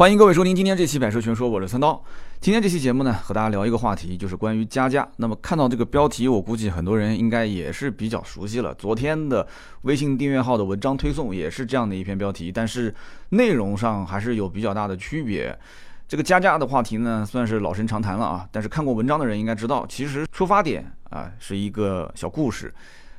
欢迎各位收听今天这期《百车全说》，我是三刀。今天这期节目呢，和大家聊一个话题，就是关于加价。那么看到这个标题，我估计很多人应该也是比较熟悉了。昨天的微信订阅号的文章推送也是这样的一篇标题，但是内容上还是有比较大的区别。这个加价的话题呢，算是老生常谈了啊。但是看过文章的人应该知道，其实出发点啊是一个小故事。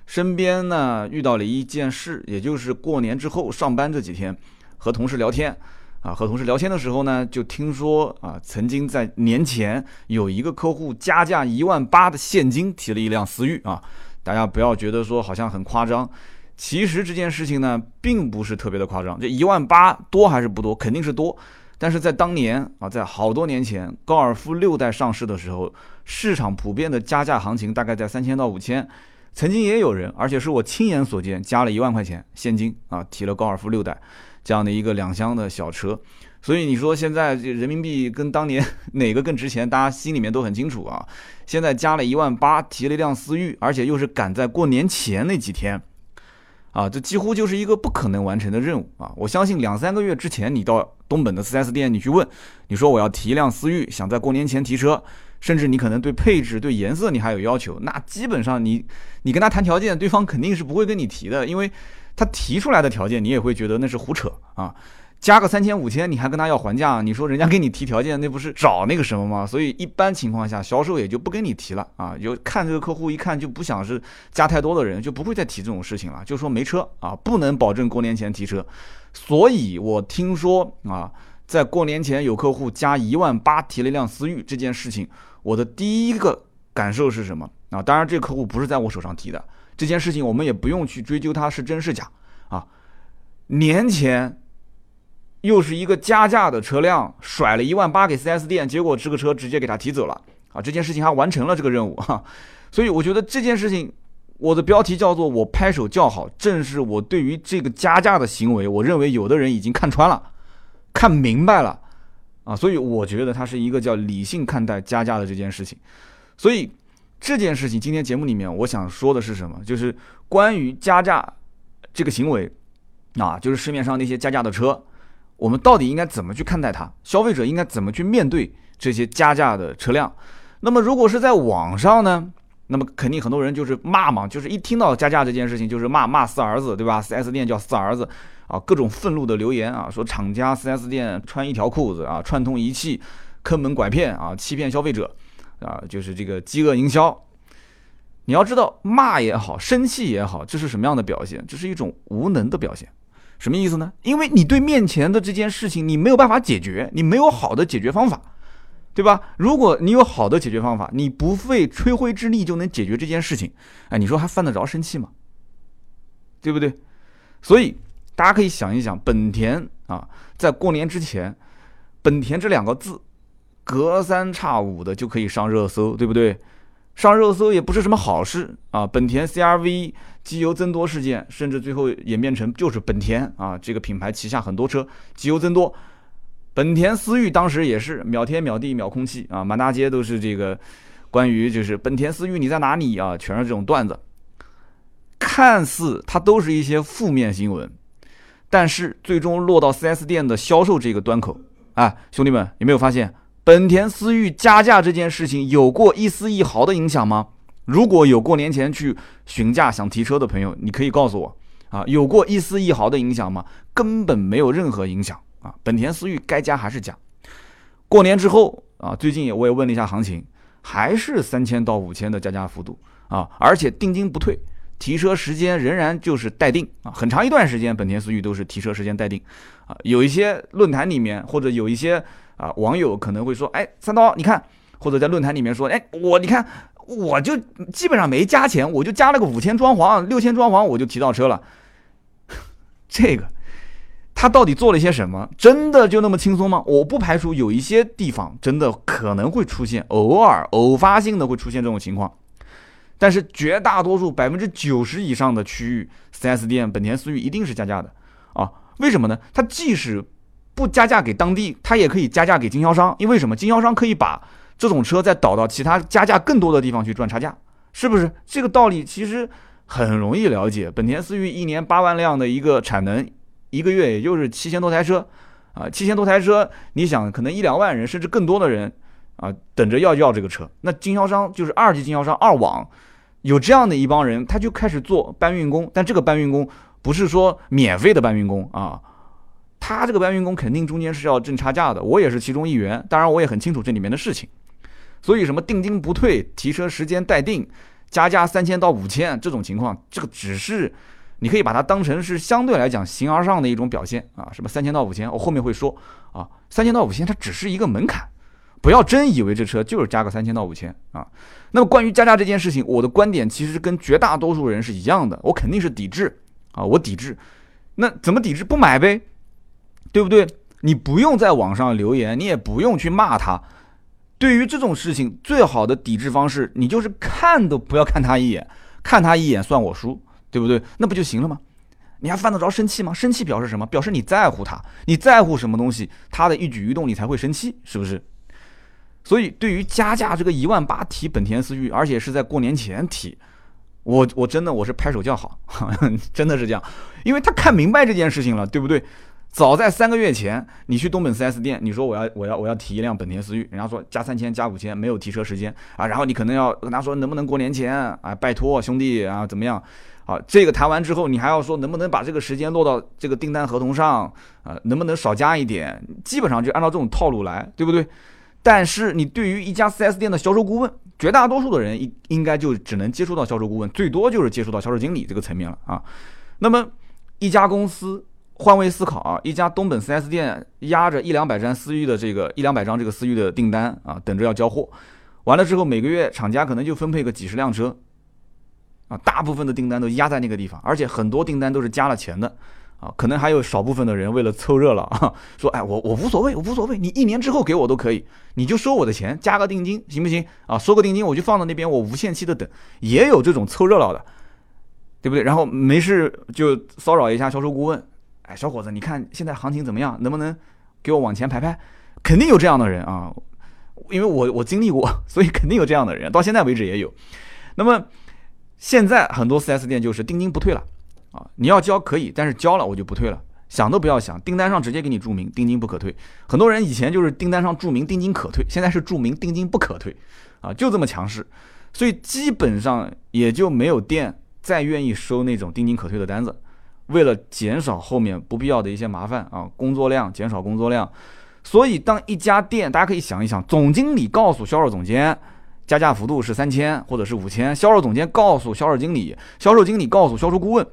身边呢遇到了一件事，也就是过年之后上班这几天，和同事聊天。啊，和同事聊天的时候呢，就听说啊，曾经在年前有一个客户加价一万八的现金提了一辆思域啊，大家不要觉得说好像很夸张，其实这件事情呢并不是特别的夸张，这一万八多还是不多，肯定是多，但是在当年啊，在好多年前高尔夫六代上市的时候，市场普遍的加价行情大概在三千到五千，曾经也有人，而且是我亲眼所见，加了一万块钱现金啊，提了高尔夫六代。这样的一个两厢的小车，所以你说现在人民币跟当年 哪个更值钱，大家心里面都很清楚啊。现在加了一万八，提了一辆思域，而且又是赶在过年前那几天，啊，这几乎就是一个不可能完成的任务啊！我相信两三个月之前，你到东本的 4S 店，你去问，你说我要提一辆思域，想在过年前提车，甚至你可能对配置、对颜色你还有要求，那基本上你你跟他谈条件，对方肯定是不会跟你提的，因为。他提出来的条件，你也会觉得那是胡扯啊！加个三千五千，你还跟他要还价？你说人家给你提条件，那不是找那个什么吗？所以一般情况下，销售也就不跟你提了啊！就看这个客户一看就不想是加太多的人，就不会再提这种事情了，就说没车啊，不能保证过年前提车。所以我听说啊，在过年前有客户加一万八提了一辆思域这件事情，我的第一个感受是什么啊？当然，这客户不是在我手上提的。这件事情我们也不用去追究它是真是假啊！年前又是一个加价的车辆，甩了一万八给 4S 店，结果这个车直接给他提走了啊！这件事情还完成了这个任务哈，所以我觉得这件事情，我的标题叫做“我拍手叫好”，正是我对于这个加价的行为，我认为有的人已经看穿了，看明白了啊！所以我觉得它是一个叫理性看待加价的这件事情，所以。这件事情，今天节目里面我想说的是什么？就是关于加价这个行为，啊，就是市面上那些加价的车，我们到底应该怎么去看待它？消费者应该怎么去面对这些加价的车辆？那么如果是在网上呢？那么肯定很多人就是骂嘛，就是一听到加价这件事情，就是骂骂四儿子，对吧？4S 店叫四儿子啊，各种愤怒的留言啊，说厂家 4S 店穿一条裤子啊，串通一气，坑蒙拐骗啊，欺骗消费者。啊，就是这个饥饿营销，你要知道，骂也好，生气也好，这是什么样的表现？这是一种无能的表现。什么意思呢？因为你对面前的这件事情，你没有办法解决，你没有好的解决方法，对吧？如果你有好的解决方法，你不费吹灰之力就能解决这件事情，哎，你说还犯得着生气吗？对不对？所以大家可以想一想，本田啊，在过年之前，本田这两个字。隔三差五的就可以上热搜，对不对？上热搜也不是什么好事啊！本田 CRV 机油增多事件，甚至最后演变成就是本田啊这个品牌旗下很多车机油增多。本田思域当时也是秒天秒地秒空气啊，满大街都是这个关于就是本田思域你在哪里啊，全是这种段子。看似它都是一些负面新闻，但是最终落到 4S 店的销售这个端口啊，兄弟们有没有发现？本田思域加价这件事情有过一丝一毫的影响吗？如果有过年前去询价想提车的朋友，你可以告诉我啊，有过一丝一毫的影响吗？根本没有任何影响啊！本田思域该加还是加。过年之后啊，最近我也问了一下行情，还是三千到五千的加价幅度啊，而且定金不退，提车时间仍然就是待定啊，很长一段时间本田思域都是提车时间待定啊。有一些论坛里面或者有一些。啊，网友可能会说，哎，三刀，你看，或者在论坛里面说，哎，我你看，我就基本上没加钱，我就加了个五千装潢，六千装潢我就提到车了。这个他到底做了些什么？真的就那么轻松吗？我不排除有一些地方真的可能会出现，偶尔偶发性的会出现这种情况，但是绝大多数百分之九十以上的区域，4S 店本田思域一定是加价的啊？为什么呢？它即使不加价给当地，他也可以加价给经销商，因为什么？经销商可以把这种车再倒到其他加价更多的地方去赚差价，是不是？这个道理其实很容易了解。本田思域一年八万辆的一个产能，一个月也就是七千多台车，啊，七千多台车，你想可能一两万人甚至更多的人啊，等着要要这个车。那经销商就是二级经销商二网，有这样的一帮人，他就开始做搬运工。但这个搬运工不是说免费的搬运工啊，他这个搬运工肯定中间是要挣差价的。我也是其中一员，当然我也很清楚这里面的事情。所以什么定金不退、提车时间待定、加价三千到五千这种情况，这个只是。你可以把它当成是相对来讲形而上的一种表现啊，什么三千到五千，我后面会说啊，三千到五千它只是一个门槛，不要真以为这车就是加个三千到五千啊。那么关于加价这件事情，我的观点其实跟绝大多数人是一样的，我肯定是抵制啊，我抵制。那怎么抵制？不买呗，对不对？你不用在网上留言，你也不用去骂他。对于这种事情，最好的抵制方式，你就是看都不要看他一眼，看他一眼算我输。对不对？那不就行了吗？你还犯得着生气吗？生气表示什么？表示你在乎他，你在乎什么东西，他的一举一动你才会生气，是不是？所以对于加价这个一万八提本田思域，而且是在过年前提，我我真的我是拍手叫好，真的是这样，因为他看明白这件事情了，对不对？早在三个月前，你去东本 4S 店，你说我要我要我要提一辆本田思域，人家说加三千加五千，没有提车时间啊，然后你可能要跟他说能不能过年前啊，拜托兄弟啊，怎么样？啊，这个谈完之后，你还要说能不能把这个时间落到这个订单合同上啊？能不能少加一点？基本上就按照这种套路来，对不对？但是你对于一家 4S 店的销售顾问，绝大多数的人应应该就只能接触到销售顾问，最多就是接触到销售经理这个层面了啊。那么一家公司换位思考啊，一家东本 4S 店压着一两百张思域的这个一两百张这个思域的订单啊，等着要交货，完了之后每个月厂家可能就分配个几十辆车。啊，大部分的订单都压在那个地方，而且很多订单都是加了钱的，啊，可能还有少部分的人为了凑热闹啊，说，哎，我我无所谓，我无所谓，你一年之后给我都可以，你就收我的钱，加个定金行不行？啊，收个定金我就放到那边，我无限期的等，也有这种凑热闹的，对不对？然后没事就骚扰一下销售顾问，哎，小伙子，你看现在行情怎么样？能不能给我往前排排？肯定有这样的人啊，因为我我经历过，所以肯定有这样的人，到现在为止也有。那么。现在很多 4S 店就是定金不退了，啊，你要交可以，但是交了我就不退了，想都不要想，订单上直接给你注明定金不可退。很多人以前就是订单上注明定金可退，现在是注明定金不可退，啊，就这么强势，所以基本上也就没有店再愿意收那种定金可退的单子，为了减少后面不必要的一些麻烦啊，工作量减少工作量，所以当一家店，大家可以想一想，总经理告诉销售总监。加价幅度是三千或者是五千，销售总监告诉销售经理，销售经理告诉销售顾问，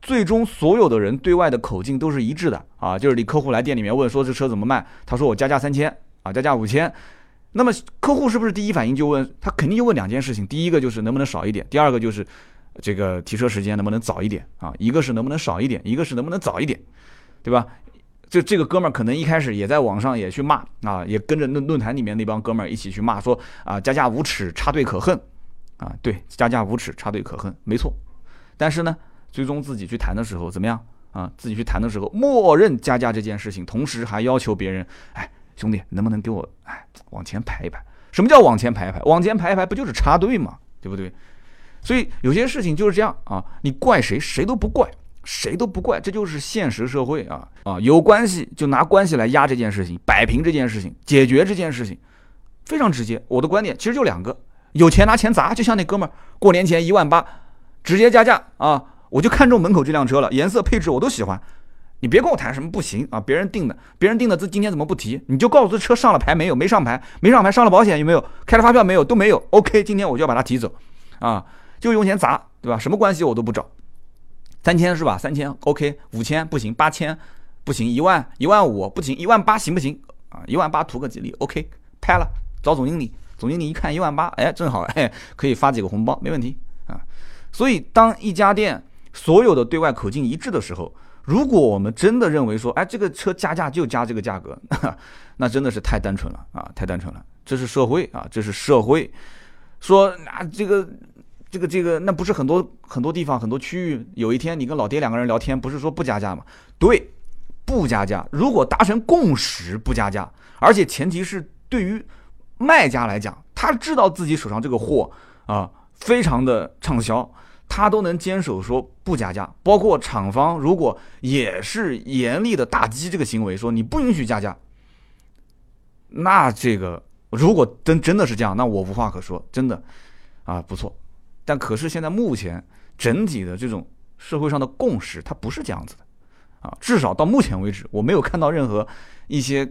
最终所有的人对外的口径都是一致的啊，就是你客户来店里面问说这车怎么卖，他说我加价三千啊，加价五千，那么客户是不是第一反应就问他肯定就问两件事情，第一个就是能不能少一点，第二个就是这个提车时间能不能早一点啊，一个是能不能少一点，一个是能不能早一点，对吧？就这个哥们儿可能一开始也在网上也去骂啊，也跟着论论坛里面那帮哥们儿一起去骂，说啊加价无耻，插队可恨，啊对，加价无耻，插队可恨，没错。但是呢，最终自己去谈的时候怎么样啊？自己去谈的时候，默认加价这件事情，同时还要求别人，哎兄弟，能不能给我哎往前排一排？什么叫往前排一排？往前排一排不就是插队吗？对不对？所以有些事情就是这样啊，你怪谁，谁都不怪。谁都不怪，这就是现实社会啊啊！有关系就拿关系来压这件事情，摆平这件事情，解决这件事情，非常直接。我的观点其实就两个：有钱拿钱砸，就像那哥们儿过年前一万八，直接加价啊！我就看中门口这辆车了，颜色配置我都喜欢。你别跟我谈什么不行啊，别人定的，别人定的这今天怎么不提？你就告诉这车上了牌没有？没上牌，没上牌，上了保险有没有？开了发票没有？都没有。OK，今天我就要把它提走，啊，就用钱砸，对吧？什么关系我都不找。三千是吧？三千 OK，五千不行，八千不行，一万一万五不行，一万八行不行啊？一万八图个吉利 OK，拍了找总经理，总经理一看一万八，哎，正好哎，可以发几个红包，没问题啊。所以当一家店所有的对外口径一致的时候，如果我们真的认为说，哎，这个车加价就加这个价格，那真的是太单纯了啊，太单纯了。这是社会啊，这是社会，说那这个。这个这个，那不是很多很多地方很多区域，有一天你跟老爹两个人聊天，不是说不加价吗？对，不加价。如果达成共识不加价，而且前提是对于卖家来讲，他知道自己手上这个货啊非常的畅销，他都能坚守说不加价，包括厂方如果也是严厉的打击这个行为，说你不允许加价，那这个如果真真的是这样，那我无话可说，真的啊不错。但可是现在目前整体的这种社会上的共识，它不是这样子的啊，至少到目前为止，我没有看到任何一些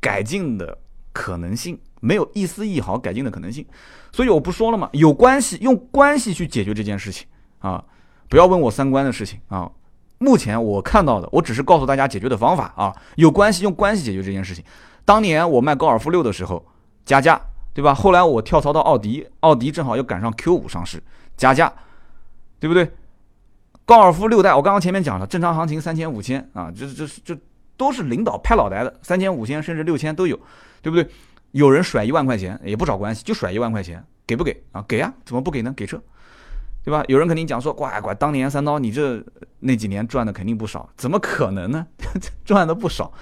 改进的可能性，没有一丝一毫改进的可能性。所以我不说了嘛，有关系用关系去解决这件事情啊，不要问我三观的事情啊。目前我看到的，我只是告诉大家解决的方法啊，有关系用关系解决这件事情。当年我卖高尔夫六的时候加价，对吧？后来我跳槽到奥迪，奥迪正好又赶上 Q 五上市，加价，对不对？高尔夫六代，我刚刚前面讲了，正常行情三千五千啊，这这这都是领导拍脑袋的，三千五千甚至六千都有，对不对？有人甩一万块钱也不找关系，就甩一万块钱，给不给啊？给啊，怎么不给呢？给车，对吧？有人肯定讲说，乖乖，当年三刀你这那几年赚的肯定不少，怎么可能呢？赚的不少。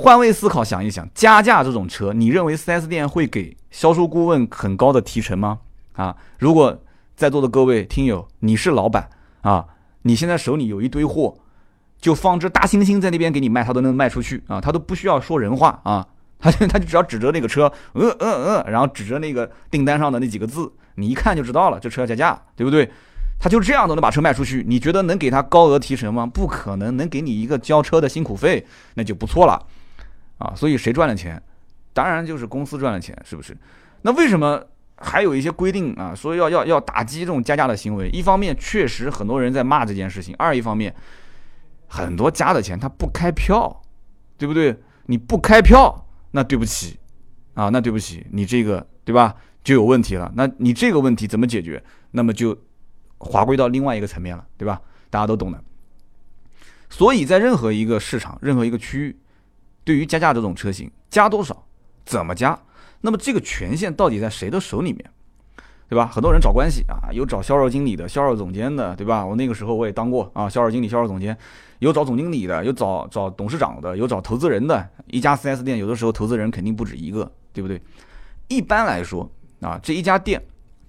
换位思考想一想，加价这种车，你认为 4S 店会给销售顾问很高的提成吗？啊，如果在座的各位听友，你是老板啊，你现在手里有一堆货，就放只大猩猩在那边给你卖，他都能卖出去啊，他都不需要说人话啊。他就他就只要指着那个车，呃呃呃，然后指着那个订单上的那几个字，你一看就知道了，这车要加价，对不对？他就这样都能把车卖出去，你觉得能给他高额提成吗？不可能，能给你一个交车的辛苦费，那就不错了，啊，所以谁赚了钱？当然就是公司赚了钱，是不是？那为什么还有一些规定啊？说要要要打击这种加价的行为？一方面确实很多人在骂这件事情，二一方面很多加的钱他不开票，对不对？你不开票。那对不起，啊，那对不起，你这个对吧就有问题了。那你这个问题怎么解决？那么就划归到另外一个层面了，对吧？大家都懂的。所以在任何一个市场、任何一个区域，对于加价这种车型，加多少、怎么加，那么这个权限到底在谁的手里面？对吧？很多人找关系啊，有找销售经理的、销售总监的，对吧？我那个时候我也当过啊，销售经理、销售总监，有找总经理的，有找找董事长的，有找投资人的。一家 4S 店有的时候投资人肯定不止一个，对不对？一般来说啊，这一家店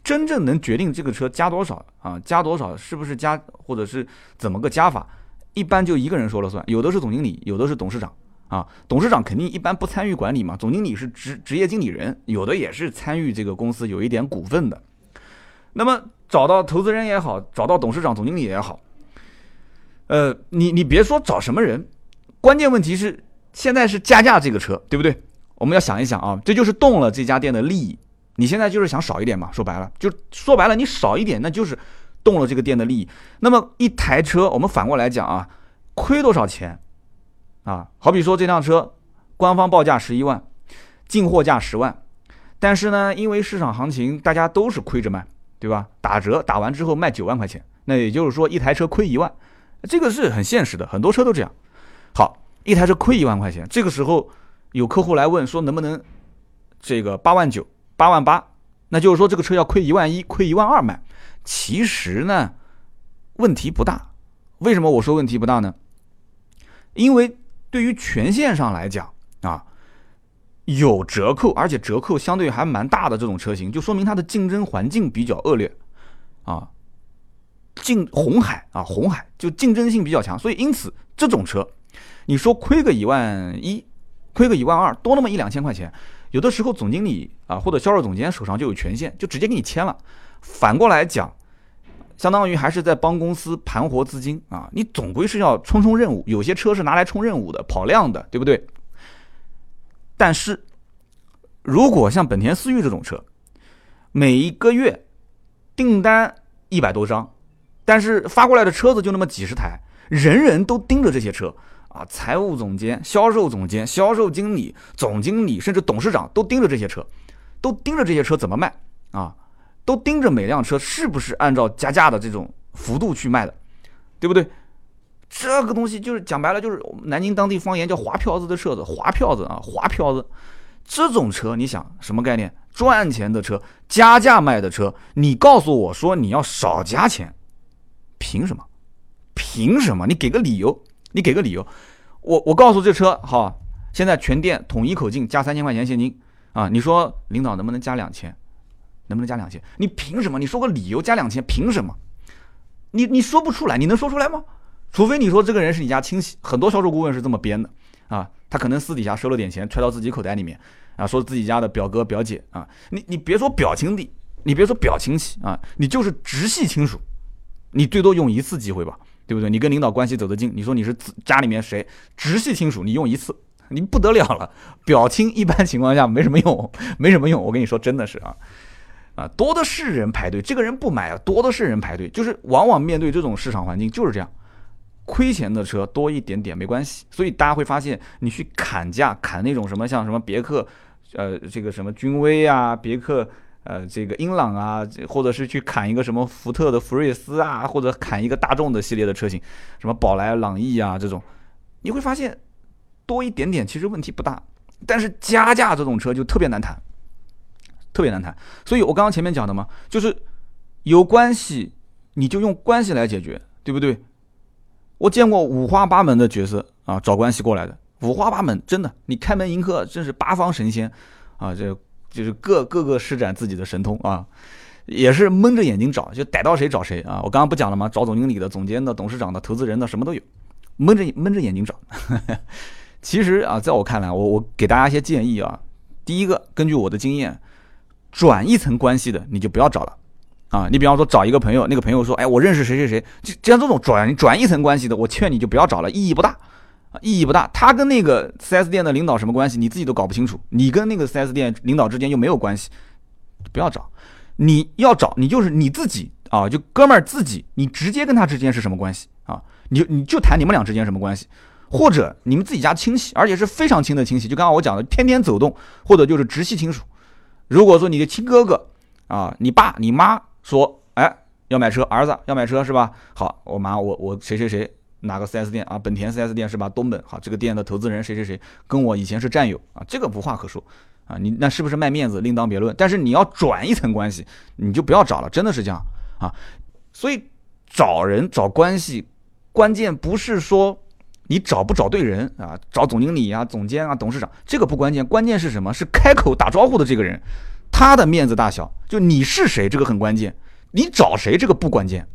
真正能决定这个车加多少啊，加多少是不是加，或者是怎么个加法，一般就一个人说了算。有的是总经理，有的是董事长啊。董事长肯定一般不参与管理嘛，总经理是职职业经理人，有的也是参与这个公司有一点股份的。那么找到投资人也好，找到董事长、总经理也好，呃，你你别说找什么人，关键问题是现在是加价这个车，对不对？我们要想一想啊，这就是动了这家店的利益。你现在就是想少一点嘛？说白了，就说白了，你少一点，那就是动了这个店的利益。那么一台车，我们反过来讲啊，亏多少钱啊？好比说这辆车官方报价十一万，进货价十万，但是呢，因为市场行情，大家都是亏着卖。对吧？打折打完之后卖九万块钱，那也就是说一台车亏一万，这个是很现实的，很多车都这样。好，一台车亏一万块钱，这个时候有客户来问说能不能这个八万九、八万八，那就是说这个车要亏一万一、亏一万二卖。其实呢，问题不大。为什么我说问题不大呢？因为对于权限上来讲啊。有折扣，而且折扣相对还蛮大的这种车型，就说明它的竞争环境比较恶劣，啊，竞红海啊，红海就竞争性比较强，所以因此这种车，你说亏个一万一，亏个一万二，多那么一两千块钱，有的时候总经理啊或者销售总监手上就有权限，就直接给你签了。反过来讲，相当于还是在帮公司盘活资金啊，你总归是要冲冲任务，有些车是拿来冲任务的，跑量的，对不对？但是，如果像本田思域这种车，每一个月订单一百多张，但是发过来的车子就那么几十台，人人都盯着这些车啊，财务总监、销售总监、销售经理、总经理，甚至董事长都盯着这些车，都盯着这些车怎么卖啊，都盯着每辆车是不是按照加价的这种幅度去卖的，对不对？这个东西就是讲白了，就是南京当地方言叫“划票子”的车子，划票子啊，划票子。这种车，你想什么概念？赚钱的车，加价卖的车，你告诉我说你要少加钱，凭什么？凭什么？你给个理由，你给个理由。我我告诉这车，哈，现在全店统一口径加三千块钱现金啊！你说领导能不能加两千？能不能加两千？你凭什么？你说个理由加两千，凭什么？你你说不出来，你能说出来吗？除非你说这个人是你家亲戚，很多销售顾问是这么编的啊，他可能私底下收了点钱，揣到自己口袋里面啊，说自己家的表哥表姐啊，你你别说表亲弟，你别说表亲戚啊，你就是直系亲属，你最多用一次机会吧，对不对？你跟领导关系走得近，你说你是家里面谁直系亲属，你用一次，你不得了了。表亲一般情况下没什么用，没什么用。我跟你说，真的是啊啊，多的是人排队，这个人不买啊，多的是人排队，就是往往面对这种市场环境就是这样。亏钱的车多一点点没关系，所以大家会发现，你去砍价砍那种什么像什么别克，呃，这个什么君威啊，别克，呃，这个英朗啊，或者是去砍一个什么福特的福睿斯啊，或者砍一个大众的系列的车型，什么宝来、朗逸啊这种，你会发现多一点点其实问题不大，但是加价这种车就特别难谈，特别难谈。所以我刚刚前面讲的嘛，就是有关系你就用关系来解决，对不对？我见过五花八门的角色啊，找关系过来的，五花八门，真的，你开门迎客真是八方神仙啊，这就是各各个施展自己的神通啊，也是蒙着眼睛找，就逮到谁找谁啊。我刚刚不讲了吗？找总经理的、总监的、董事长的、投资人的，什么都有，蒙着蒙着眼睛找。其实啊，在我看来，我我给大家一些建议啊，第一个，根据我的经验，转一层关系的你就不要找了。啊，你比方说找一个朋友，那个朋友说，哎，我认识谁谁谁，就就像这种转转一层关系的，我劝你就不要找了，意义不大，啊，意义不大。他跟那个 4S 店的领导什么关系，你自己都搞不清楚，你跟那个 4S 店领导之间又没有关系，不要找。你要找，你就是你自己啊，就哥们儿自己，你直接跟他之间是什么关系啊？你你就谈你们俩之间什么关系，或者你们自己家亲戚，而且是非常亲的亲戚，就刚刚我讲的，天天走动，或者就是直系亲属。如果说你的亲哥哥啊，你爸你妈。说，哎，要买车，儿子要买车是吧？好，我妈，我我谁谁谁哪个 4S 店啊？本田 4S 店是吧？东本，好，这个店的投资人谁谁谁跟我以前是战友啊，这个无话可说啊。你那是不是卖面子另当别论？但是你要转一层关系，你就不要找了，真的是这样啊。所以找人找关系，关键不是说你找不找对人啊，找总经理啊、总监啊、董事长，这个不关键，关键是什么？是开口打招呼的这个人。他的面子大小，就你是谁，这个很关键。你找谁，这个不关键，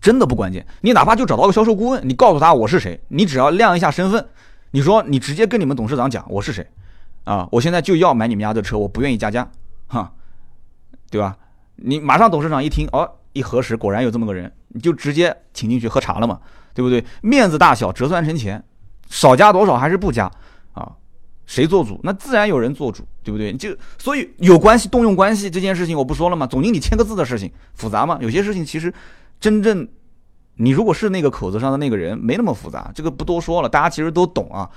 真的不关键。你哪怕就找到个销售顾问，你告诉他我是谁，你只要亮一下身份，你说你直接跟你们董事长讲我是谁，啊，我现在就要买你们家的车，我不愿意加价，哈，对吧？你马上董事长一听，哦，一核实，果然有这么个人，你就直接请进去喝茶了嘛，对不对？面子大小折算成钱，少加多少还是不加啊？谁做主，那自然有人做主，对不对？就所以有关系动用关系这件事情，我不说了吗？总经理签个字的事情复杂吗？有些事情其实真正你如果是那个口子上的那个人，没那么复杂。这个不多说了，大家其实都懂啊。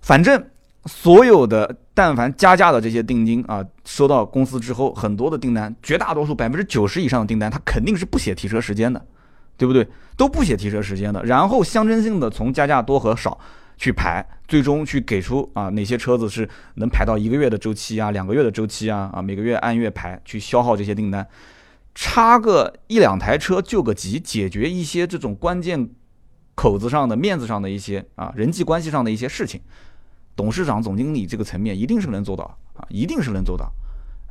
反正所有的但凡加价的这些定金啊，收到公司之后，很多的订单，绝大多数百分之九十以上的订单，他肯定是不写提车时间的，对不对？都不写提车时间的，然后象征性的从加价多和少。去排，最终去给出啊哪些车子是能排到一个月的周期啊，两个月的周期啊，啊每个月按月排去消耗这些订单，差个一两台车救个急，解决一些这种关键口子上的面子上的一些啊人际关系上的一些事情，董事长、总经理这个层面一定是能做到啊，一定是能做到，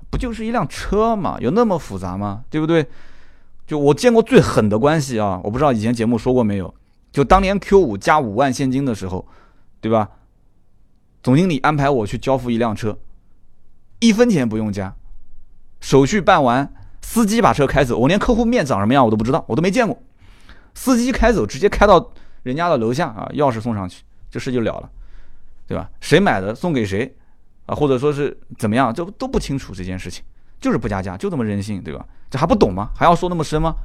不就是一辆车嘛，有那么复杂吗？对不对？就我见过最狠的关系啊，我不知道以前节目说过没有。就当年 Q 五加五万现金的时候，对吧？总经理安排我去交付一辆车，一分钱不用加，手续办完，司机把车开走，我连客户面长什么样我都不知道，我都没见过。司机开走，直接开到人家的楼下啊，钥匙送上去，这事就了了，对吧？谁买的送给谁啊？或者说是怎么样，就都不清楚这件事情，就是不加价，就这么任性，对吧？这还不懂吗？还要说那么深吗？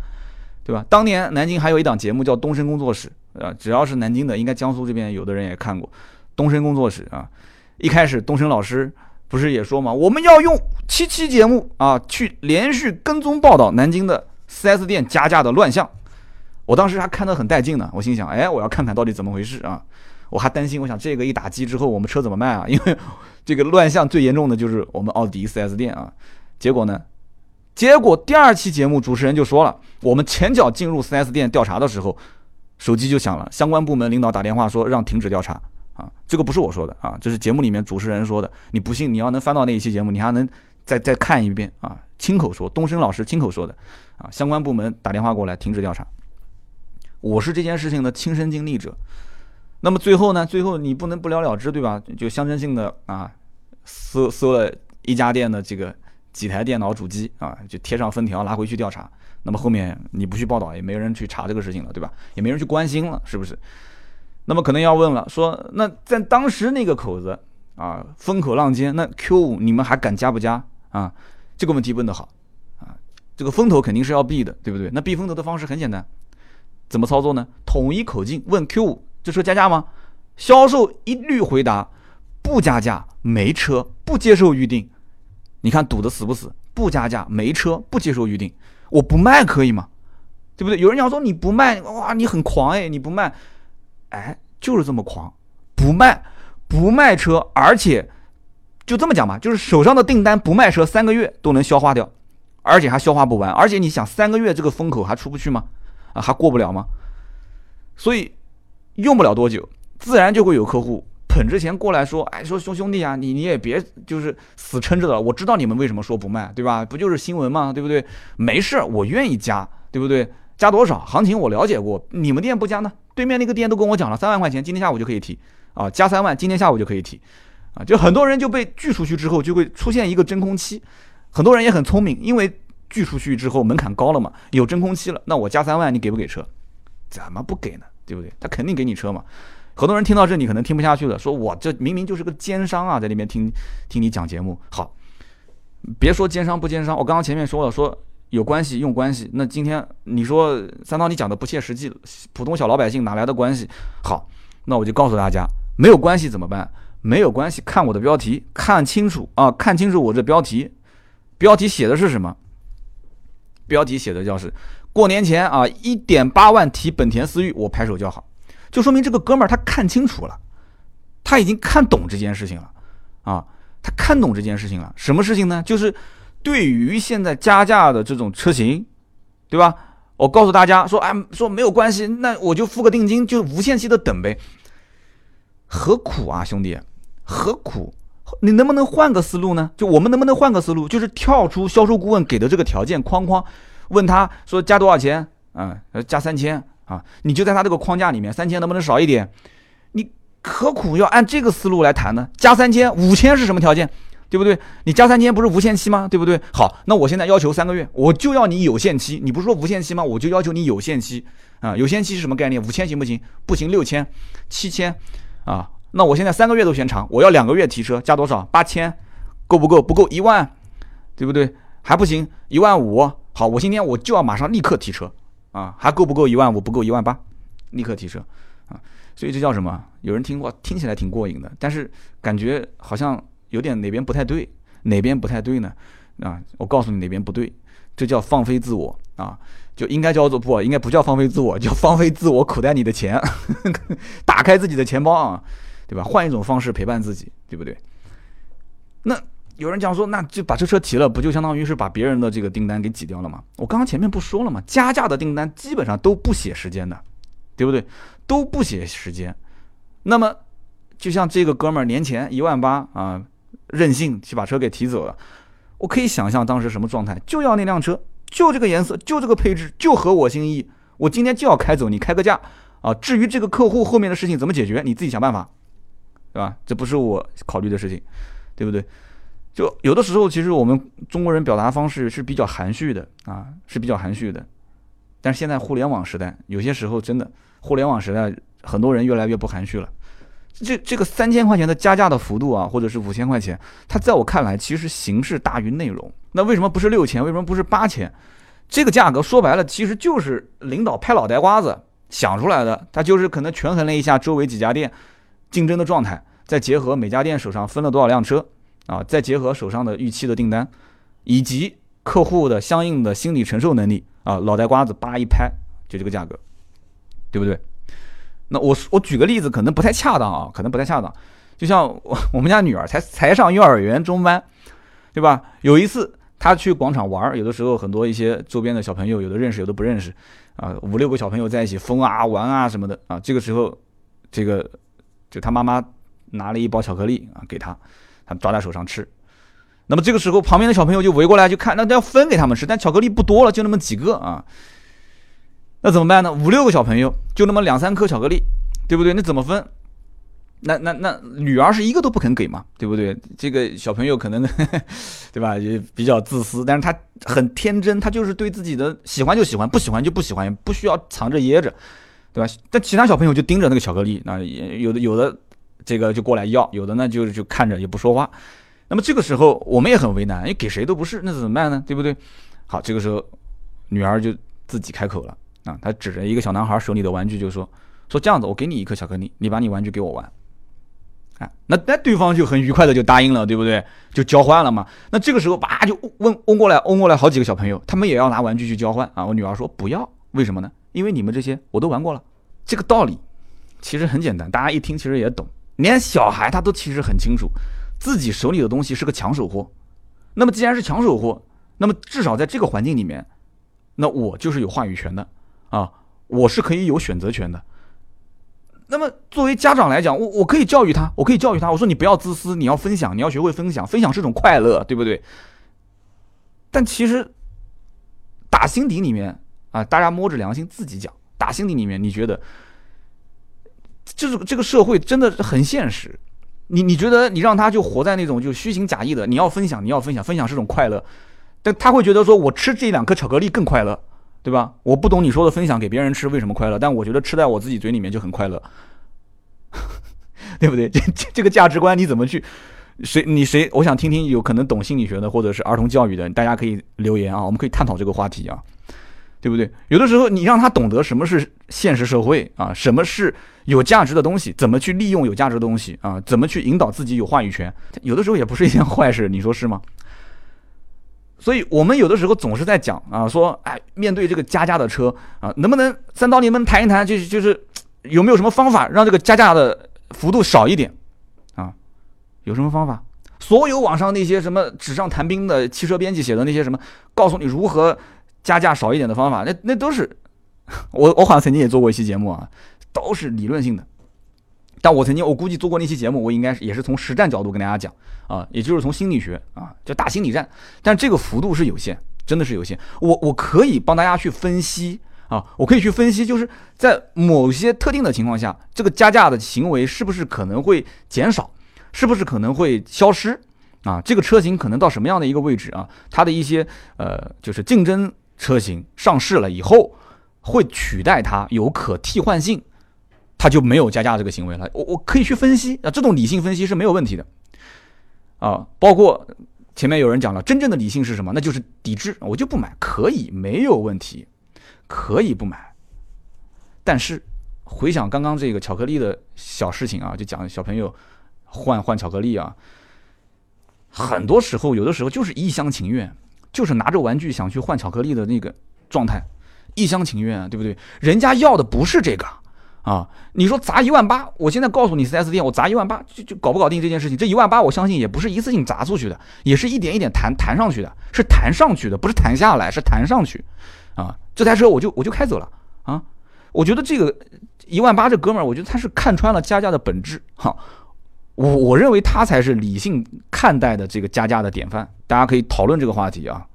对吧？当年南京还有一档节目叫《东升工作室》，啊，只要是南京的，应该江苏这边有的人也看过《东升工作室》啊。一开始东升老师不是也说嘛，我们要用七期节目啊，去连续跟踪报道南京的 4S 店加价的乱象。我当时还看得很带劲呢，我心想，哎，我要看看到底怎么回事啊！我还担心，我想这个一打击之后，我们车怎么卖啊？因为这个乱象最严重的就是我们奥迪 4S 店啊。结果呢？结果第二期节目主持人就说了，我们前脚进入 4S 店调查的时候，手机就响了，相关部门领导打电话说让停止调查啊，这个不是我说的啊，这是节目里面主持人说的。你不信，你要能翻到那一期节目，你还能再再看一遍啊，亲口说，东升老师亲口说的，啊，相关部门打电话过来停止调查。我是这件事情的亲身经历者。那么最后呢？最后你不能不了了之，对吧？就象征性的啊，搜搜了一家店的这个几台电脑主机啊，就贴上封条拿回去调查。那么后面你不去报道，也没人去查这个事情了，对吧？也没人去关心了，是不是？那么可能要问了，说那在当时那个口子啊，风口浪尖，那 Q 五你们还敢加不加啊？这个问题问得好啊，这个风头肯定是要避的，对不对？那避风头的方式很简单，怎么操作呢？统一口径问 Q 五。这车加价吗？销售一律回答不加价，没车不接受预定。你看堵的死不死？不加价，没车不接受预定。我不卖可以吗？对不对？有人讲说你不卖，哇，你很狂哎！你不卖，哎，就是这么狂，不卖，不卖车，而且就这么讲吧，就是手上的订单不卖车，三个月都能消化掉，而且还消化不完。而且你想，三个月这个风口还出不去吗？啊，还过不了吗？所以。用不了多久，自然就会有客户捧着钱过来说：“哎，说兄兄弟啊，你你也别就是死撑着了。我知道你们为什么说不卖，对吧？不就是新闻吗？对不对？没事，我愿意加，对不对？加多少？行情我了解过，你们店不加呢？对面那个店都跟我讲了，三万块钱，今天下午就可以提啊，加三万，今天下午就可以提啊。就很多人就被拒出去之后，就会出现一个真空期。很多人也很聪明，因为拒出去之后门槛高了嘛，有真空期了，那我加三万，你给不给车？怎么不给呢？”对不对？他肯定给你车嘛。很多人听到这里可能听不下去了，说我这明明就是个奸商啊，在那边听听你讲节目。好，别说奸商不奸商，我刚刚前面说了，说有关系用关系。那今天你说三刀你讲的不切实际，普通小老百姓哪来的关系？好，那我就告诉大家，没有关系怎么办？没有关系，看我的标题，看清楚啊，看清楚我这标题，标题写的是什么？标题写的叫是。过年前啊，一点八万提本田思域，我拍手叫好，就说明这个哥们儿他看清楚了，他已经看懂这件事情了，啊，他看懂这件事情了。什么事情呢？就是对于现在加价的这种车型，对吧？我告诉大家说，哎，说没有关系，那我就付个定金，就无限期的等呗。何苦啊，兄弟，何苦？你能不能换个思路呢？就我们能不能换个思路，就是跳出销售顾问给的这个条件框框？问他说加多少钱？嗯，加三千啊！你就在他这个框架里面，三千能不能少一点？你何苦要按这个思路来谈呢？加三千，五千是什么条件？对不对？你加三千不是无限期吗？对不对？好，那我现在要求三个月，我就要你有限期。你不是说无限期吗？我就要求你有限期啊！有限期是什么概念？五千行不行？不行，六千、七千啊！那我现在三个月都嫌长，我要两个月提车，加多少？八千，够不够？不够，一万，对不对？还不行，一万五。好，我今天我就要马上立刻提车，啊，还够不够一万五？不够一万八，立刻提车，啊，所以这叫什么？有人听过，听起来挺过瘾的，但是感觉好像有点哪边不太对，哪边不太对呢？啊，我告诉你哪边不对，这叫放飞自我啊，就应该叫做不，应该不叫放飞自我，叫放飞自我口袋里的钱，打开自己的钱包啊，对吧？换一种方式陪伴自己，对不对？那。有人讲说，那就把这车提了，不就相当于是把别人的这个订单给挤掉了吗？我刚刚前面不说了吗？加价的订单基本上都不写时间的，对不对？都不写时间。那么，就像这个哥们儿年前一万八啊，任性去把车给提走了。我可以想象当时什么状态，就要那辆车，就这个颜色，就这个配置，就合我心意。我今天就要开走，你开个价啊。至于这个客户后面的事情怎么解决，你自己想办法，对吧？这不是我考虑的事情，对不对？就有的时候，其实我们中国人表达方式是比较含蓄的啊，是比较含蓄的。但是现在互联网时代，有些时候真的，互联网时代很多人越来越不含蓄了。这这个三千块钱的加价的幅度啊，或者是五千块钱，它在我看来其实形式大于内容。那为什么不是六千？为什么不是八千？这个价格说白了，其实就是领导拍脑袋瓜子想出来的。他就是可能权衡了一下周围几家店竞争的状态，再结合每家店手上分了多少辆车。啊，再结合手上的预期的订单，以及客户的相应的心理承受能力啊，脑袋瓜子叭一拍，就这个价格，对不对？那我我举个例子，可能不太恰当啊，可能不太恰当。就像我我们家女儿才才上幼儿园中班，对吧？有一次她去广场玩，有的时候很多一些周边的小朋友，有的认识，有的不认识，啊，五六个小朋友在一起疯啊玩啊什么的啊，这个时候，这个就她妈妈拿了一包巧克力啊给她抓在手上吃，那么这个时候，旁边的小朋友就围过来就看，那要分给他们吃，但巧克力不多了，就那么几个啊。那怎么办呢？五六个小朋友就那么两三颗巧克力，对不对？那怎么分？那那那女儿是一个都不肯给嘛，对不对？这个小朋友可能，对吧？也比较自私，但是他很天真，他就是对自己的喜欢就喜欢，不喜欢就不喜欢，不需要藏着掖着，对吧？但其他小朋友就盯着那个巧克力，那有的有的这个就过来要，有的呢就就看着也不说话。那么这个时候我们也很为难，因为给谁都不是，那怎么办呢？对不对？好，这个时候女儿就自己开口了啊，她指着一个小男孩手里的玩具就说：“说这样子，我给你一颗巧克力，你把你玩具给我玩。”啊，那那对方就很愉快的就答应了，对不对？就交换了嘛。那这个时候吧，就问问过来，嗡过来好几个小朋友，他们也要拿玩具去交换啊。我女儿说不要，为什么呢？因为你们这些我都玩过了。这个道理其实很简单，大家一听其实也懂，连小孩他都其实很清楚。自己手里的东西是个抢手货，那么既然是抢手货，那么至少在这个环境里面，那我就是有话语权的啊，我是可以有选择权的。那么作为家长来讲，我我可以教育他，我可以教育他，我说你不要自私，你要分享，你要学会分享，分享是种快乐，对不对？但其实打心底里面啊，大家摸着良心自己讲，打心底里面你觉得，就是这个社会真的很现实。你你觉得你让他就活在那种就虚情假意的，你要分享，你要分享，分享是种快乐，但他会觉得说我吃这两颗巧克力更快乐，对吧？我不懂你说的分享给别人吃为什么快乐，但我觉得吃在我自己嘴里面就很快乐，对不对？这这个价值观你怎么去？谁你谁？我想听听有可能懂心理学的或者是儿童教育的，大家可以留言啊，我们可以探讨这个话题啊。对不对？有的时候你让他懂得什么是现实社会啊，什么是有价值的东西，怎么去利用有价值的东西啊，怎么去引导自己有话语权，有的时候也不是一件坏事，你说是吗？所以我们有的时候总是在讲啊，说哎，面对这个加价的车啊，能不能三刀你们谈一谈，就是就是有没有什么方法让这个加价的幅度少一点啊？有什么方法？所有网上那些什么纸上谈兵的汽车编辑写的那些什么，告诉你如何。加价少一点的方法，那那都是 我我好像曾经也做过一期节目啊，都是理论性的。但我曾经我估计做过那期节目，我应该是也是从实战角度跟大家讲啊，也就是从心理学啊，就打心理战。但这个幅度是有限，真的是有限。我我可以帮大家去分析啊，我可以去分析，就是在某些特定的情况下，这个加价的行为是不是可能会减少，是不是可能会消失啊？这个车型可能到什么样的一个位置啊？它的一些呃，就是竞争。车型上市了以后，会取代它，有可替换性，它就没有加价这个行为了。我我可以去分析啊，这种理性分析是没有问题的啊。包括前面有人讲了，真正的理性是什么？那就是抵制，我就不买，可以没有问题，可以不买。但是回想刚刚这个巧克力的小事情啊，就讲小朋友换换巧克力啊，很多时候有的时候就是一厢情愿。就是拿着玩具想去换巧克力的那个状态，一厢情愿啊，对不对？人家要的不是这个啊！你说砸一万八，我现在告诉你，4S 店我砸一万八就就搞不搞定这件事情？这一万八我相信也不是一次性砸出去的，也是一点一点弹弹上去的，是弹上去的，不是弹下来，是弹上去啊！这台车我就我就开走了啊！我觉得这个一万八这哥们儿，我觉得他是看穿了加价的本质哈。我我认为他才是理性看待的这个加价的典范，大家可以讨论这个话题啊。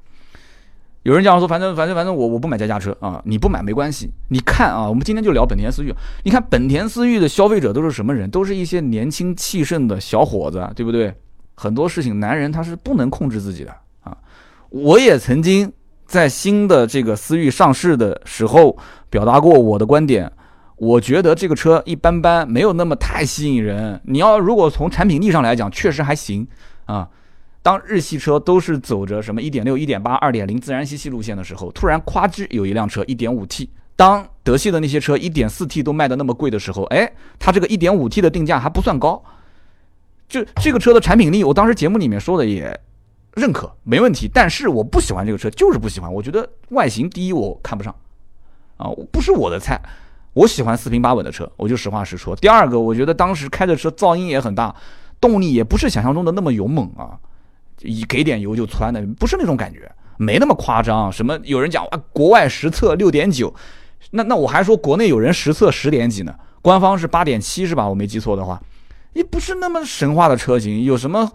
有人讲说，反正反正反正我我不买加价车啊，你不买没关系。你看啊，我们今天就聊本田思域，你看本田思域的消费者都是什么人？都是一些年轻气盛的小伙子，对不对？很多事情男人他是不能控制自己的啊。我也曾经在新的这个思域上市的时候表达过我的观点。我觉得这个车一般般，没有那么太吸引人。你要如果从产品力上来讲，确实还行啊。当日系车都是走着什么1.6、1.8、2.0自然吸气路线的时候，突然夸之有一辆车 1.5T。当德系的那些车 1.4T 都卖的那么贵的时候，哎，它这个 1.5T 的定价还不算高。就这个车的产品力，我当时节目里面说的也认可，没问题。但是我不喜欢这个车，就是不喜欢。我觉得外形第一我看不上啊，不是我的菜。我喜欢四平八稳的车，我就实话实说。第二个，我觉得当时开的车噪音也很大，动力也不是想象中的那么勇猛啊，一给点油就窜的，不是那种感觉，没那么夸张。什么有人讲啊，国外实测六点九，那那我还说国内有人实测十点几呢，官方是八点七是吧？我没记错的话，也不是那么神话的车型，有什么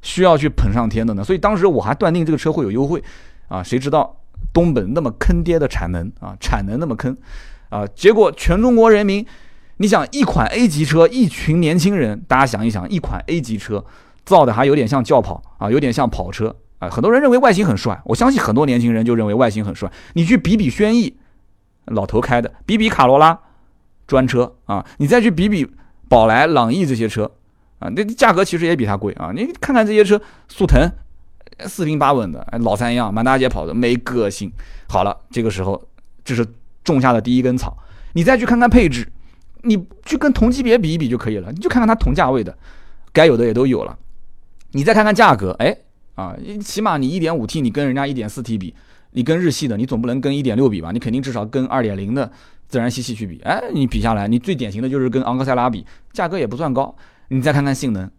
需要去捧上天的呢？所以当时我还断定这个车会有优惠啊，谁知道东本那么坑爹的产能啊，产能那么坑啊，结果全中国人民，你想一款 A 级车，一群年轻人，大家想一想，一款 A 级车造的还有点像轿跑啊，有点像跑车啊，很多人认为外形很帅，我相信很多年轻人就认为外形很帅，你去比比轩逸，老头开的，比比卡罗拉。专车啊，你再去比比宝来、朗逸这些车啊，那价格其实也比它贵啊。你看看这些车，速腾四平八稳的，老三样，满大街跑的，没个性。好了，这个时候这是种下的第一根草。你再去看看配置，你去跟同级别比一比就可以了。你就看看它同价位的，该有的也都有了。你再看看价格，哎啊，起码你 1.5T 你跟人家 1.4T 比，你跟日系的你总不能跟1.6比吧？你肯定至少跟2.0的。自然吸气去比，哎，你比下来，你最典型的就是跟昂克赛拉比，价格也不算高。你再看看性能，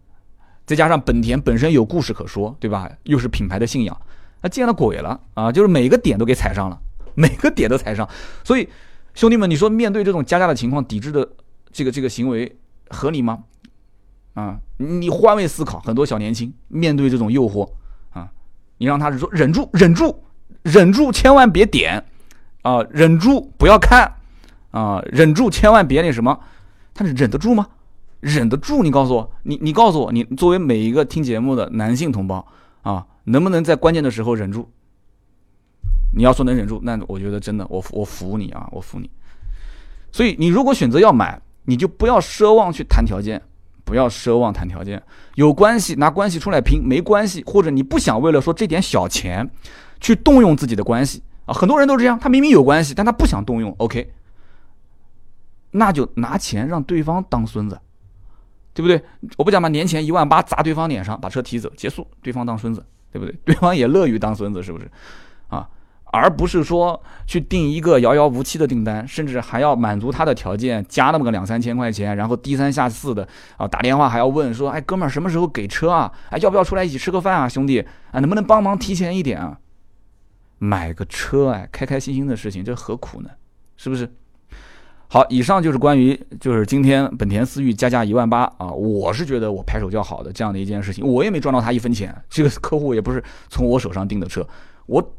再加上本田本身有故事可说，对吧？又是品牌的信仰，那见了鬼了啊！就是每个点都给踩上了，每个点都踩上。所以，兄弟们，你说面对这种加价的情况，抵制的这个这个行为合理吗？啊，你换位思考，很多小年轻面对这种诱惑啊，你让他说忍住，忍住，忍住，千万别点啊，忍住不要看。啊，忍住，千万别那什么，他忍得住吗？忍得住？你告诉我，你你告诉我，你作为每一个听节目的男性同胞啊，能不能在关键的时候忍住？你要说能忍住，那我觉得真的，我我服你啊，我服你。所以你如果选择要买，你就不要奢望去谈条件，不要奢望谈条件。有关系拿关系出来拼，没关系，或者你不想为了说这点小钱去动用自己的关系啊，很多人都这样，他明明有关系，但他不想动用。OK。那就拿钱让对方当孙子，对不对？我不讲嘛，年前一万八砸对方脸上，把车提走，结束，对方当孙子，对不对？对方也乐于当孙子，是不是？啊，而不是说去订一个遥遥无期的订单，甚至还要满足他的条件，加那么个两三千块钱，然后低三下四的啊，打电话还要问说，哎，哥们儿什么时候给车啊？哎，要不要出来一起吃个饭啊，兄弟？啊，能不能帮忙提前一点啊？买个车，哎，开开心心的事情，这何苦呢？是不是？好，以上就是关于就是今天本田思域加价一万八啊，我是觉得我拍手叫好的这样的一件事情，我也没赚到他一分钱，这个客户也不是从我手上订的车，我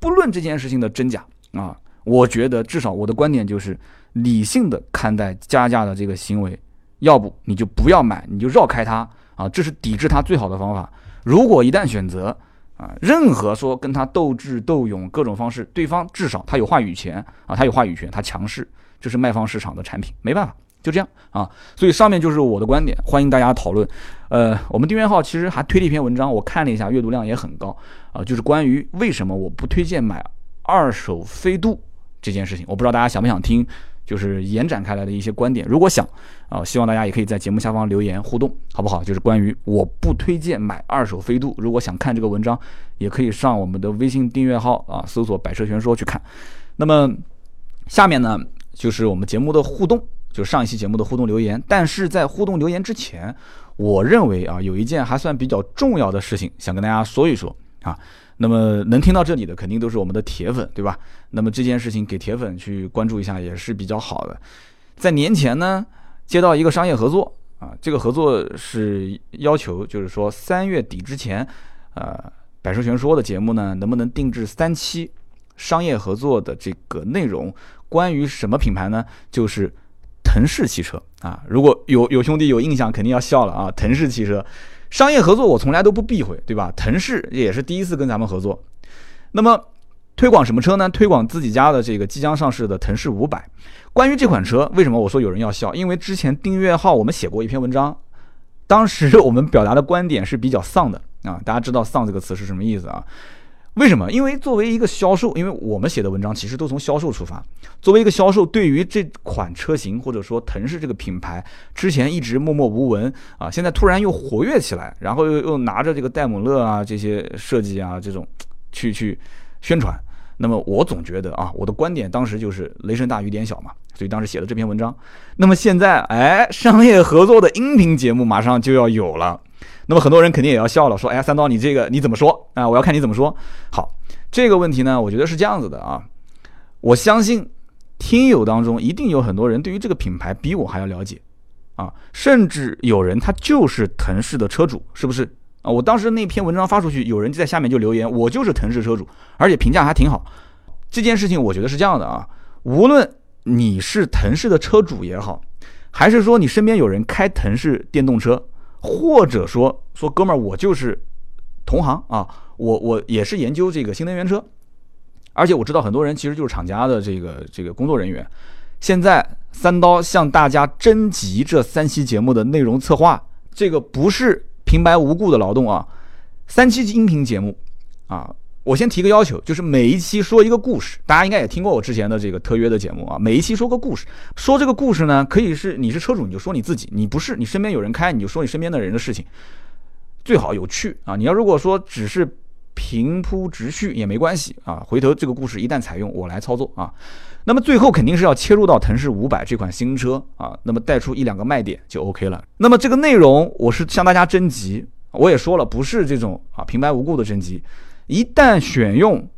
不论这件事情的真假啊，我觉得至少我的观点就是理性的看待加价的这个行为，要不你就不要买，你就绕开它啊，这是抵制它最好的方法。如果一旦选择啊，任何说跟他斗智斗勇各种方式，对方至少他有话语权啊，他有话语权，他强势。这是卖方市场的产品，没办法，就这样啊。所以上面就是我的观点，欢迎大家讨论。呃，我们订阅号其实还推了一篇文章，我看了一下，阅读量也很高啊。就是关于为什么我不推荐买二手飞度这件事情，我不知道大家想不想听，就是延展开来的一些观点。如果想啊，希望大家也可以在节目下方留言互动，好不好？就是关于我不推荐买二手飞度，如果想看这个文章，也可以上我们的微信订阅号啊，搜索“百车全说”去看。那么下面呢？就是我们节目的互动，就上一期节目的互动留言。但是在互动留言之前，我认为啊，有一件还算比较重要的事情，想跟大家说一说啊。那么能听到这里的，肯定都是我们的铁粉，对吧？那么这件事情给铁粉去关注一下也是比较好的。在年前呢，接到一个商业合作啊，这个合作是要求，就是说三月底之前，呃，百车全说的节目呢，能不能定制三期商业合作的这个内容？关于什么品牌呢？就是腾势汽车啊！如果有有兄弟有印象，肯定要笑了啊！腾势汽车商业合作我从来都不避讳，对吧？腾势也是第一次跟咱们合作。那么推广什么车呢？推广自己家的这个即将上市的腾势五百。关于这款车，为什么我说有人要笑？因为之前订阅号我们写过一篇文章，当时我们表达的观点是比较丧的啊！大家知道“丧”这个词是什么意思啊？为什么？因为作为一个销售，因为我们写的文章其实都从销售出发。作为一个销售，对于这款车型或者说腾势这个品牌，之前一直默默无闻啊，现在突然又活跃起来，然后又又拿着这个戴姆勒啊这些设计啊这种去去宣传。那么我总觉得啊，我的观点当时就是雷声大雨点小嘛，所以当时写了这篇文章。那么现在，哎，商业合作的音频节目马上就要有了。那么很多人肯定也要笑了，说：“哎呀，三刀，你这个你怎么说啊？我要看你怎么说。”好，这个问题呢，我觉得是这样子的啊。我相信听友当中一定有很多人对于这个品牌比我还要了解啊，甚至有人他就是腾势的车主，是不是？啊！我当时那篇文章发出去，有人就在下面就留言，我就是腾势车主，而且评价还挺好。这件事情我觉得是这样的啊，无论你是腾势的车主也好，还是说你身边有人开腾势电动车，或者说说哥们儿我就是同行啊，我我也是研究这个新能源车，而且我知道很多人其实就是厂家的这个这个工作人员。现在三刀向大家征集这三期节目的内容策划，这个不是平白无故的劳动啊，三期音频节目啊。我先提个要求，就是每一期说一个故事。大家应该也听过我之前的这个特约的节目啊。每一期说个故事，说这个故事呢，可以是你是车主你就说你自己，你不是你身边有人开你就说你身边的人的事情，最好有趣啊。你要如果说只是平铺直叙也没关系啊。回头这个故事一旦采用，我来操作啊。那么最后肯定是要切入到腾势五百这款新车啊，那么带出一两个卖点就 OK 了。那么这个内容我是向大家征集，我也说了不是这种啊平白无故的征集。一旦选用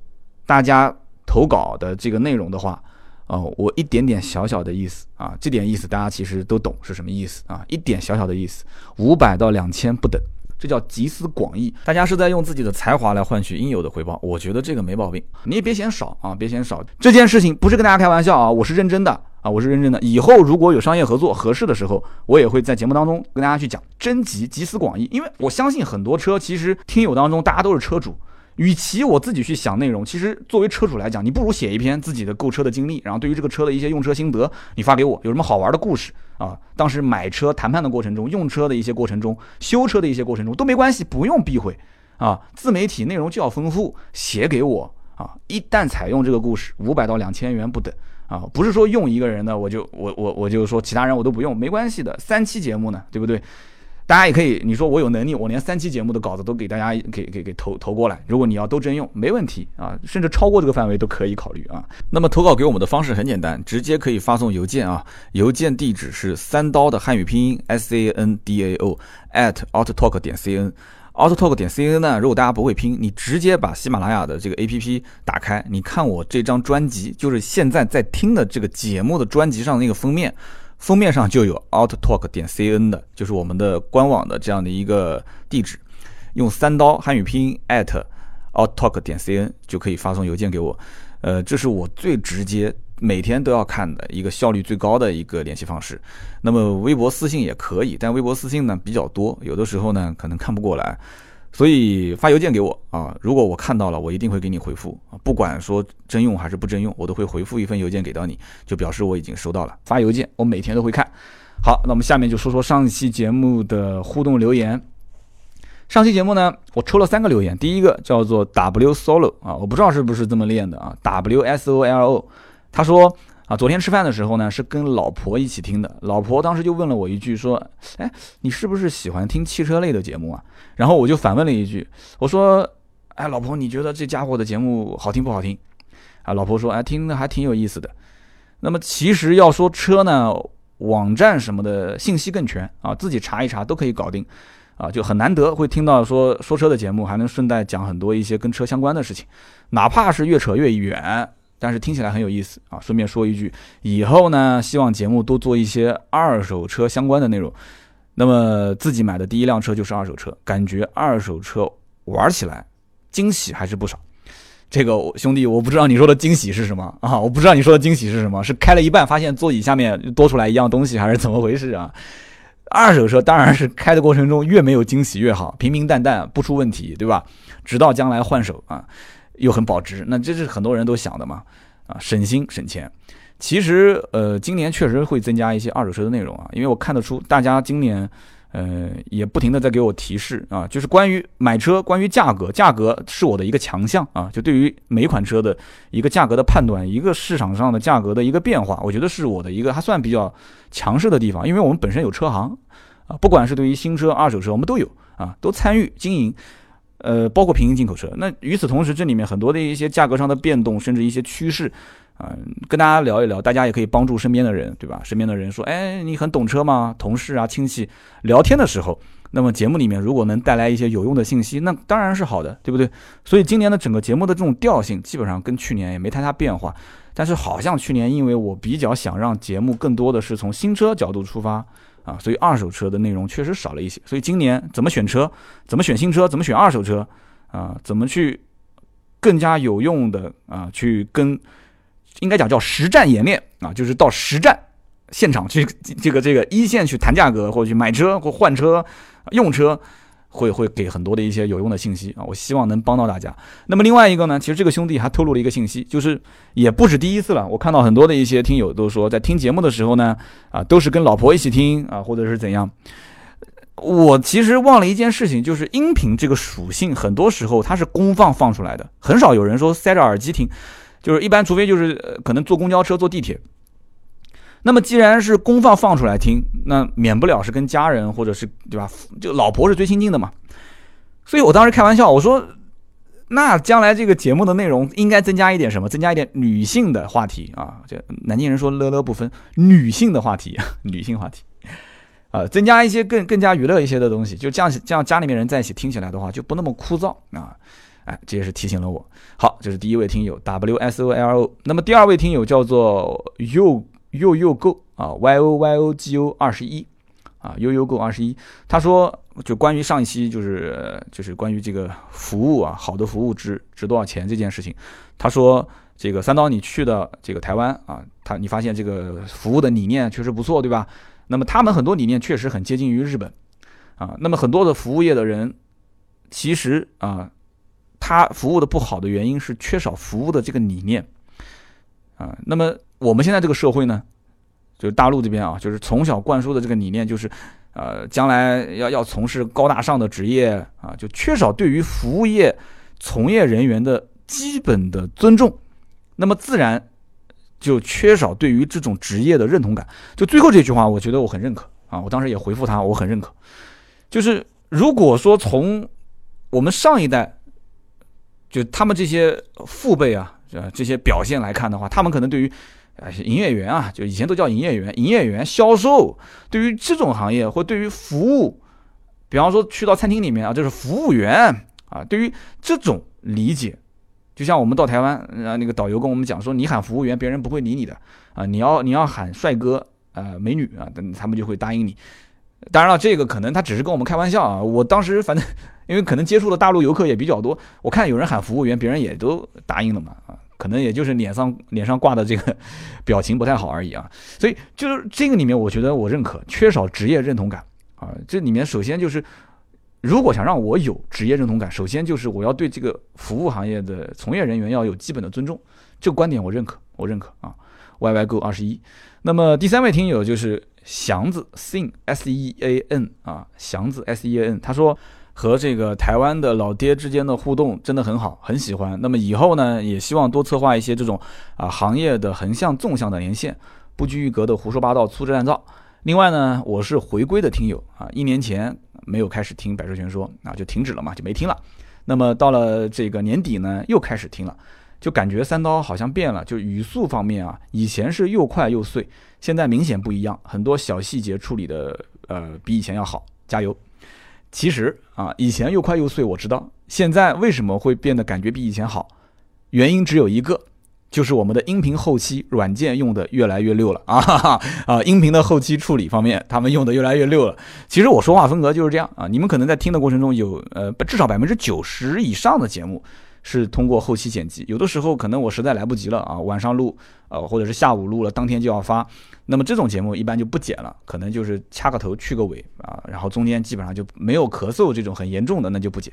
大家投稿的这个内容的话，哦，我一点点小小的意思啊，这点意思大家其实都懂是什么意思啊，一点小小的意思，五百到两千不等，这叫集思广益，大家是在用自己的才华来换取应有的回报，我觉得这个没毛病，你也别嫌少啊，别嫌少，这件事情不是跟大家开玩笑啊，我是认真的啊，我是认真的，以后如果有商业合作合适的时候，我也会在节目当中跟大家去讲征集集思广益，因为我相信很多车其实听友当中大家都是车主。与其我自己去想内容，其实作为车主来讲，你不如写一篇自己的购车的经历，然后对于这个车的一些用车心得，你发给我，有什么好玩的故事啊？当时买车谈判的过程中，用车的一些过程中，修车的一些过程中都没关系，不用避讳啊。自媒体内容就要丰富，写给我啊。一旦采用这个故事，五百到两千元不等啊，不是说用一个人的我就我我我就说其他人我都不用，没关系的，三期节目呢，对不对？大家也可以，你说我有能力，我连三期节目的稿子都给大家给给给投投过来。如果你要都征用，没问题啊，甚至超过这个范围都可以考虑啊。那么投稿给我们的方式很简单，直接可以发送邮件啊，邮件地址是三刀的汉语拼音 s a n d a o at autotalk 点 c n。autotalk 点 c n 呢，如果大家不会拼，你直接把喜马拉雅的这个 a p p 打开，你看我这张专辑，就是现在在听的这个节目的专辑上那个封面。封面上就有 outtalk 点 cn 的，就是我们的官网的这样的一个地址，用三刀汉语拼音 at outtalk 点 cn 就可以发送邮件给我。呃，这是我最直接每天都要看的一个效率最高的一个联系方式。那么微博私信也可以，但微博私信呢比较多，有的时候呢可能看不过来。所以发邮件给我啊，如果我看到了，我一定会给你回复啊，不管说征用还是不征用，我都会回复一份邮件给到你，就表示我已经收到了。发邮件我每天都会看。好，那我们下面就说说上期节目的互动留言。上期节目呢，我抽了三个留言，第一个叫做 W Solo 啊，我不知道是不是这么念的啊，W S O L O，他说。啊，昨天吃饭的时候呢，是跟老婆一起听的。老婆当时就问了我一句，说：“哎，你是不是喜欢听汽车类的节目啊？”然后我就反问了一句，我说：“哎，老婆，你觉得这家伙的节目好听不好听？”啊，老婆说：“哎，听的还挺有意思的。”那么其实要说车呢，网站什么的信息更全啊，自己查一查都可以搞定啊，就很难得会听到说说车的节目，还能顺带讲很多一些跟车相关的事情，哪怕是越扯越远。但是听起来很有意思啊！顺便说一句，以后呢，希望节目多做一些二手车相关的内容。那么自己买的第一辆车就是二手车，感觉二手车玩起来惊喜还是不少。这个兄弟，我不知道你说的惊喜是什么啊？我不知道你说的惊喜是什么？是开了一半发现座椅下面多出来一样东西，还是怎么回事啊？二手车当然是开的过程中越没有惊喜越好，平平淡淡不出问题，对吧？直到将来换手啊。又很保值，那这是很多人都想的嘛，啊，省心省钱。其实，呃，今年确实会增加一些二手车的内容啊，因为我看得出大家今年，呃，也不停的在给我提示啊，就是关于买车，关于价格，价格是我的一个强项啊，就对于每款车的一个价格的判断，一个市场上的价格的一个变化，我觉得是我的一个还算比较强势的地方，因为我们本身有车行啊，不管是对于新车、二手车，我们都有啊，都参与经营。呃，包括平行进口车。那与此同时，这里面很多的一些价格上的变动，甚至一些趋势，啊，跟大家聊一聊。大家也可以帮助身边的人，对吧？身边的人说，哎，你很懂车吗？同事啊，亲戚聊天的时候，那么节目里面如果能带来一些有用的信息，那当然是好的，对不对？所以今年的整个节目的这种调性，基本上跟去年也没太大变化。但是好像去年因为我比较想让节目更多的是从新车角度出发，啊，所以二手车的内容确实少了一些。所以今年怎么选车，怎么选新车，怎么选二手车啊，怎么去更加有用的啊，去跟应该讲叫实战演练啊，就是到实战现场去这个这个一线去谈价格，或者去买车或换车用车。会会给很多的一些有用的信息啊，我希望能帮到大家。那么另外一个呢，其实这个兄弟还透露了一个信息，就是也不止第一次了。我看到很多的一些听友都说，在听节目的时候呢，啊，都是跟老婆一起听啊，或者是怎样。我其实忘了一件事情，就是音频这个属性，很多时候它是公放放出来的，很少有人说塞着耳机听，就是一般，除非就是可能坐公交车、坐地铁。那么既然是公放放出来听，那免不了是跟家人或者是对吧？就老婆是最亲近的嘛。所以我当时开玩笑，我说，那将来这个节目的内容应该增加一点什么？增加一点女性的话题啊。这南京人说乐乐不分女性的话题，女性话题啊，增加一些更更加娱乐一些的东西，就这样这样家里面人在一起听起来的话就不那么枯燥啊。哎，这也是提醒了我。好，这是第一位听友 W S O L O。那么第二位听友叫做 You。又又购啊，Y O Y O G O 二十一啊，又又购二十一。他说，就关于上一期就是就是关于这个服务啊，好的服务值值多少钱这件事情。他说，这个三刀你去的这个台湾啊，他你发现这个服务的理念确实不错，对吧？那么他们很多理念确实很接近于日本啊。那么很多的服务业的人，其实啊，他服务的不好的原因是缺少服务的这个理念啊。那么。我们现在这个社会呢，就是大陆这边啊，就是从小灌输的这个理念，就是，呃，将来要要从事高大上的职业啊，就缺少对于服务业从业人员的基本的尊重，那么自然就缺少对于这种职业的认同感。就最后这句话，我觉得我很认可啊，我当时也回复他，我很认可。就是如果说从我们上一代，就他们这些父辈啊，呃，这些表现来看的话，他们可能对于啊，营业员啊，就以前都叫营业员，营业员、销售，对于这种行业或对于服务，比方说去到餐厅里面啊，就是服务员啊，对于这种理解，就像我们到台湾，啊，那个导游跟我们讲说，你喊服务员，别人不会理你的啊，你要你要喊帅哥啊、美女啊，等他们就会答应你。当然了，这个可能他只是跟我们开玩笑啊。我当时反正 因为可能接触的大陆游客也比较多，我看有人喊服务员，别人也都答应了嘛啊。可能也就是脸上 脸上挂的这个 表情不太好而已啊，所以就是这个里面，我觉得我认可缺少职业认同感啊。这里面首先就是，如果想让我有职业认同感，首先就是我要对这个服务行业的从业人员要有基本的尊重，这个观点我认可，我认可啊。Y Y Go 二十一，那么第三位听友就是祥子 Sean S E A N 啊，祥子 S E A N，他说。和这个台湾的老爹之间的互动真的很好，很喜欢。那么以后呢，也希望多策划一些这种啊行业的横向、纵向的连线，不拘一格的胡说八道、粗制滥造。另外呢，我是回归的听友啊，一年前没有开始听《百车全说》啊，就停止了嘛，就没听了。那么到了这个年底呢，又开始听了，就感觉三刀好像变了，就语速方面啊，以前是又快又碎，现在明显不一样，很多小细节处理的呃比以前要好，加油。其实啊，以前又快又碎，我知道。现在为什么会变得感觉比以前好？原因只有一个，就是我们的音频后期软件用的越来越溜了 啊啊！音频的后期处理方面，他们用的越来越溜了。其实我说话风格就是这样啊。你们可能在听的过程中有呃，至少百分之九十以上的节目是通过后期剪辑，有的时候可能我实在来不及了啊，晚上录呃，或者是下午录了，当天就要发。那么这种节目一般就不剪了，可能就是掐个头去个尾啊，然后中间基本上就没有咳嗽这种很严重的，那就不剪。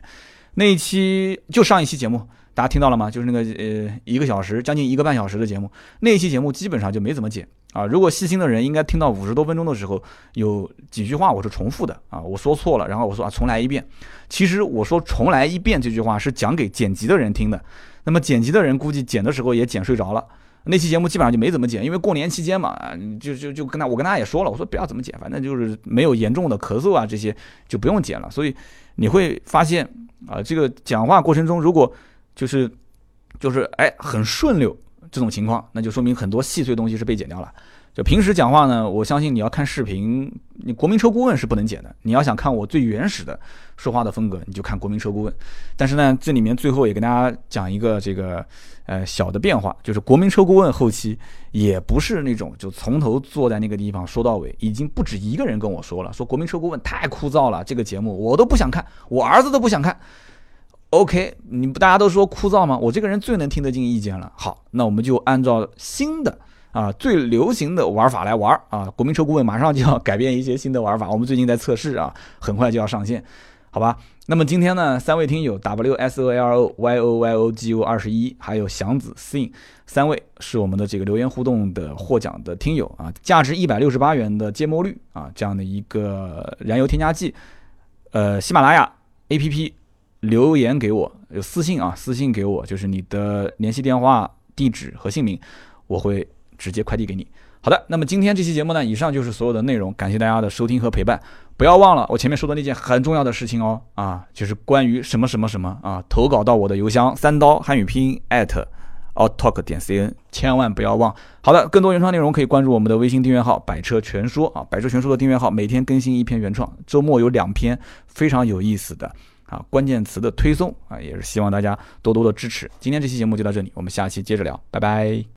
那一期就上一期节目，大家听到了吗？就是那个呃一个小时将近一个半小时的节目，那一期节目基本上就没怎么剪啊。如果细心的人应该听到五十多分钟的时候，有几句话我是重复的啊，我说错了，然后我说啊重来一遍。其实我说重来一遍这句话是讲给剪辑的人听的，那么剪辑的人估计剪的时候也剪睡着了。那期节目基本上就没怎么剪，因为过年期间嘛，就就就跟他，我跟他也说了，我说不要怎么剪，反正就是没有严重的咳嗽啊这些就不用剪了。所以你会发现啊，这个讲话过程中如果就是就是哎很顺溜这种情况，那就说明很多细碎东西是被剪掉了。就平时讲话呢，我相信你要看视频，你国民车顾问是不能剪的。你要想看我最原始的说话的风格，你就看国民车顾问。但是呢，这里面最后也跟大家讲一个这个呃小的变化，就是国民车顾问后期也不是那种就从头坐在那个地方说到尾，已经不止一个人跟我说了，说国民车顾问太枯燥了，这个节目我都不想看，我儿子都不想看。OK，你不大家都说枯燥吗？我这个人最能听得进意见了。好，那我们就按照新的。啊，最流行的玩法来玩啊！国民车顾问马上就要改变一些新的玩法，我们最近在测试啊，很快就要上线，好吧？那么今天呢，三位听友 W S O L O Y O Y O G O 二十一，还有祥子 Sing 三位是我们的这个留言互动的获奖的听友啊，价值一百六十八元的芥末绿啊这样的一个燃油添加剂，呃，喜马拉雅 A P P 留言给我，有私信啊，私信给我，就是你的联系电话、地址和姓名，我会。直接快递给你。好的，那么今天这期节目呢，以上就是所有的内容，感谢大家的收听和陪伴。不要忘了我前面说的那件很重要的事情哦，啊，就是关于什么什么什么啊，投稿到我的邮箱三刀汉语拼音 at outtalk 点 cn，千万不要忘。好的，更多原创内容可以关注我们的微信订阅号“百车全说”啊，“百车全说”的订阅号每天更新一篇原创，周末有两篇非常有意思的啊关键词的推送啊，也是希望大家多多的支持。今天这期节目就到这里，我们下期接着聊，拜拜。